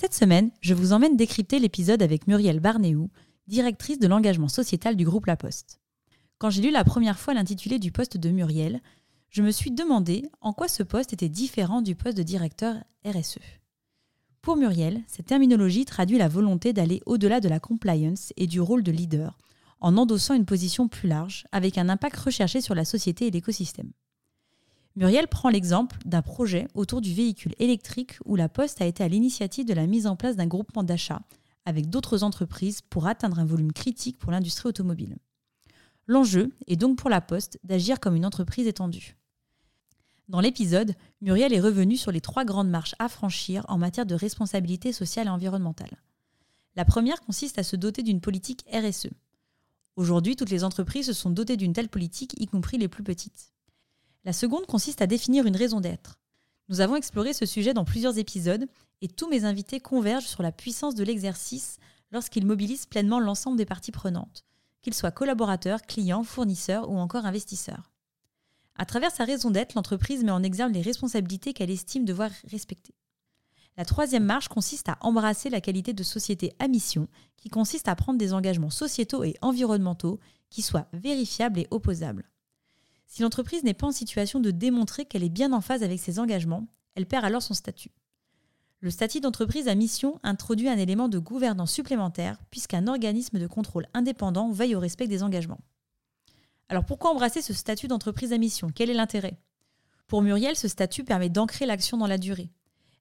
Cette semaine, je vous emmène décrypter l'épisode avec Muriel Barnéou, directrice de l'engagement sociétal du groupe La Poste. Quand j'ai lu la première fois l'intitulé du poste de Muriel, je me suis demandé en quoi ce poste était différent du poste de directeur RSE. Pour Muriel, cette terminologie traduit la volonté d'aller au-delà de la compliance et du rôle de leader, en endossant une position plus large, avec un impact recherché sur la société et l'écosystème. Muriel prend l'exemple d'un projet autour du véhicule électrique où la Poste a été à l'initiative de la mise en place d'un groupement d'achat avec d'autres entreprises pour atteindre un volume critique pour l'industrie automobile. L'enjeu est donc pour la Poste d'agir comme une entreprise étendue. Dans l'épisode, Muriel est revenue sur les trois grandes marches à franchir en matière de responsabilité sociale et environnementale. La première consiste à se doter d'une politique RSE. Aujourd'hui, toutes les entreprises se sont dotées d'une telle politique, y compris les plus petites. La seconde consiste à définir une raison d'être. Nous avons exploré ce sujet dans plusieurs épisodes et tous mes invités convergent sur la puissance de l'exercice lorsqu'ils mobilisent pleinement l'ensemble des parties prenantes, qu'ils soient collaborateurs, clients, fournisseurs ou encore investisseurs. À travers sa raison d'être, l'entreprise met en exergue les responsabilités qu'elle estime devoir respecter. La troisième marche consiste à embrasser la qualité de société à mission, qui consiste à prendre des engagements sociétaux et environnementaux qui soient vérifiables et opposables. Si l'entreprise n'est pas en situation de démontrer qu'elle est bien en phase avec ses engagements, elle perd alors son statut. Le statut d'entreprise à mission introduit un élément de gouvernance supplémentaire puisqu'un organisme de contrôle indépendant veille au respect des engagements. Alors pourquoi embrasser ce statut d'entreprise à mission? Quel est l'intérêt? Pour Muriel, ce statut permet d'ancrer l'action dans la durée.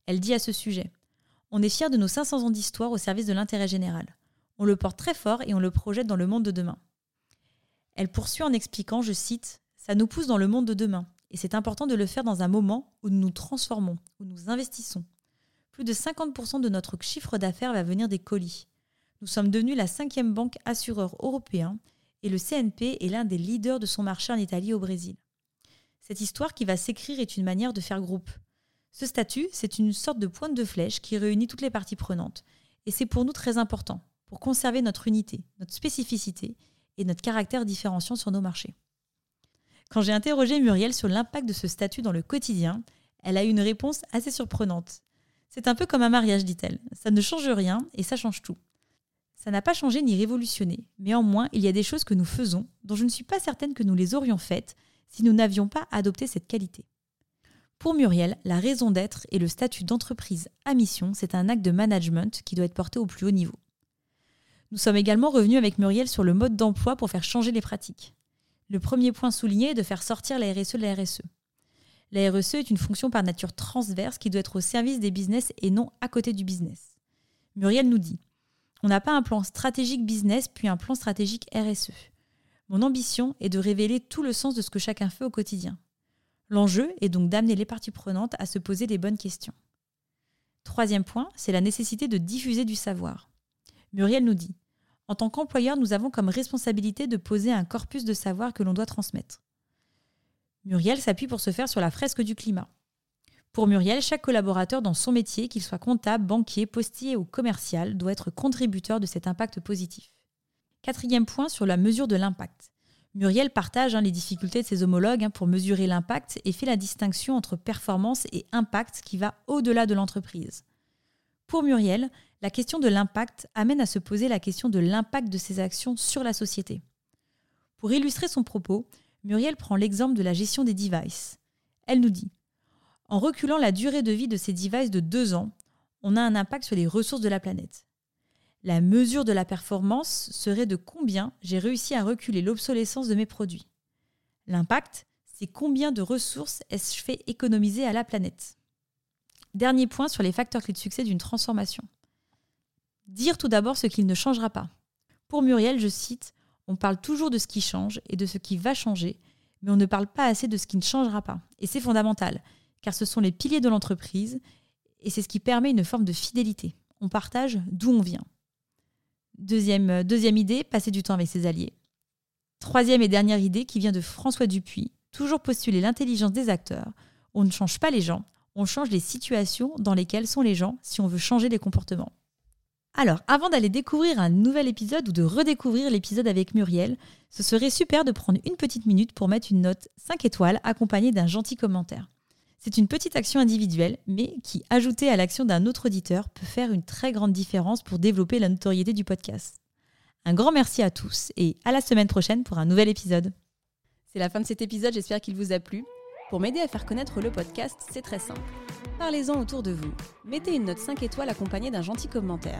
Elle dit à ce sujet On est fier de nos 500 ans d'histoire au service de l'intérêt général. On le porte très fort et on le projette dans le monde de demain. Elle poursuit en expliquant, je cite, ça nous pousse dans le monde de demain. Et c'est important de le faire dans un moment où nous nous transformons, où nous investissons. Plus de 50% de notre chiffre d'affaires va venir des colis. Nous sommes devenus la cinquième banque assureur européen et le CNP est l'un des leaders de son marché en Italie et au Brésil. Cette histoire qui va s'écrire est une manière de faire groupe. Ce statut, c'est une sorte de pointe de flèche qui réunit toutes les parties prenantes. Et c'est pour nous très important, pour conserver notre unité, notre spécificité et notre caractère différenciant sur nos marchés. Quand j'ai interrogé Muriel sur l'impact de ce statut dans le quotidien, elle a eu une réponse assez surprenante. C'est un peu comme un mariage, dit-elle. Ça ne change rien et ça change tout. Ça n'a pas changé ni révolutionné, mais il y a des choses que nous faisons dont je ne suis pas certaine que nous les aurions faites si nous n'avions pas adopté cette qualité. Pour Muriel, la raison d'être et le statut d'entreprise à mission, c'est un acte de management qui doit être porté au plus haut niveau. Nous sommes également revenus avec Muriel sur le mode d'emploi pour faire changer les pratiques. Le premier point souligné est de faire sortir la RSE de la RSE. La RSE est une fonction par nature transverse qui doit être au service des business et non à côté du business. Muriel nous dit On n'a pas un plan stratégique business puis un plan stratégique RSE. Mon ambition est de révéler tout le sens de ce que chacun fait au quotidien. L'enjeu est donc d'amener les parties prenantes à se poser les bonnes questions. Troisième point, c'est la nécessité de diffuser du savoir. Muriel nous dit en tant qu'employeur, nous avons comme responsabilité de poser un corpus de savoir que l'on doit transmettre. Muriel s'appuie pour ce faire sur la fresque du climat. Pour Muriel, chaque collaborateur dans son métier, qu'il soit comptable, banquier, postier ou commercial, doit être contributeur de cet impact positif. Quatrième point sur la mesure de l'impact. Muriel partage hein, les difficultés de ses homologues hein, pour mesurer l'impact et fait la distinction entre performance et impact qui va au-delà de l'entreprise. Pour Muriel, la question de l'impact amène à se poser la question de l'impact de ses actions sur la société. Pour illustrer son propos, Muriel prend l'exemple de la gestion des devices. Elle nous dit En reculant la durée de vie de ces devices de deux ans, on a un impact sur les ressources de la planète. La mesure de la performance serait de combien j'ai réussi à reculer l'obsolescence de mes produits. L'impact, c'est combien de ressources ai-je fait économiser à la planète. Dernier point sur les facteurs clés de succès d'une transformation. Dire tout d'abord ce qu'il ne changera pas. Pour Muriel, je cite, On parle toujours de ce qui change et de ce qui va changer, mais on ne parle pas assez de ce qui ne changera pas. Et c'est fondamental, car ce sont les piliers de l'entreprise et c'est ce qui permet une forme de fidélité. On partage d'où on vient. Deuxième, deuxième idée, passer du temps avec ses alliés. Troisième et dernière idée qui vient de François Dupuis, toujours postuler l'intelligence des acteurs. On ne change pas les gens, on change les situations dans lesquelles sont les gens si on veut changer les comportements. Alors, avant d'aller découvrir un nouvel épisode ou de redécouvrir l'épisode avec Muriel, ce serait super de prendre une petite minute pour mettre une note 5 étoiles accompagnée d'un gentil commentaire. C'est une petite action individuelle, mais qui, ajoutée à l'action d'un autre auditeur, peut faire une très grande différence pour développer la notoriété du podcast. Un grand merci à tous et à la semaine prochaine pour un nouvel épisode. C'est la fin de cet épisode, j'espère qu'il vous a plu. Pour m'aider à faire connaître le podcast, c'est très simple. Parlez-en autour de vous. Mettez une note 5 étoiles accompagnée d'un gentil commentaire.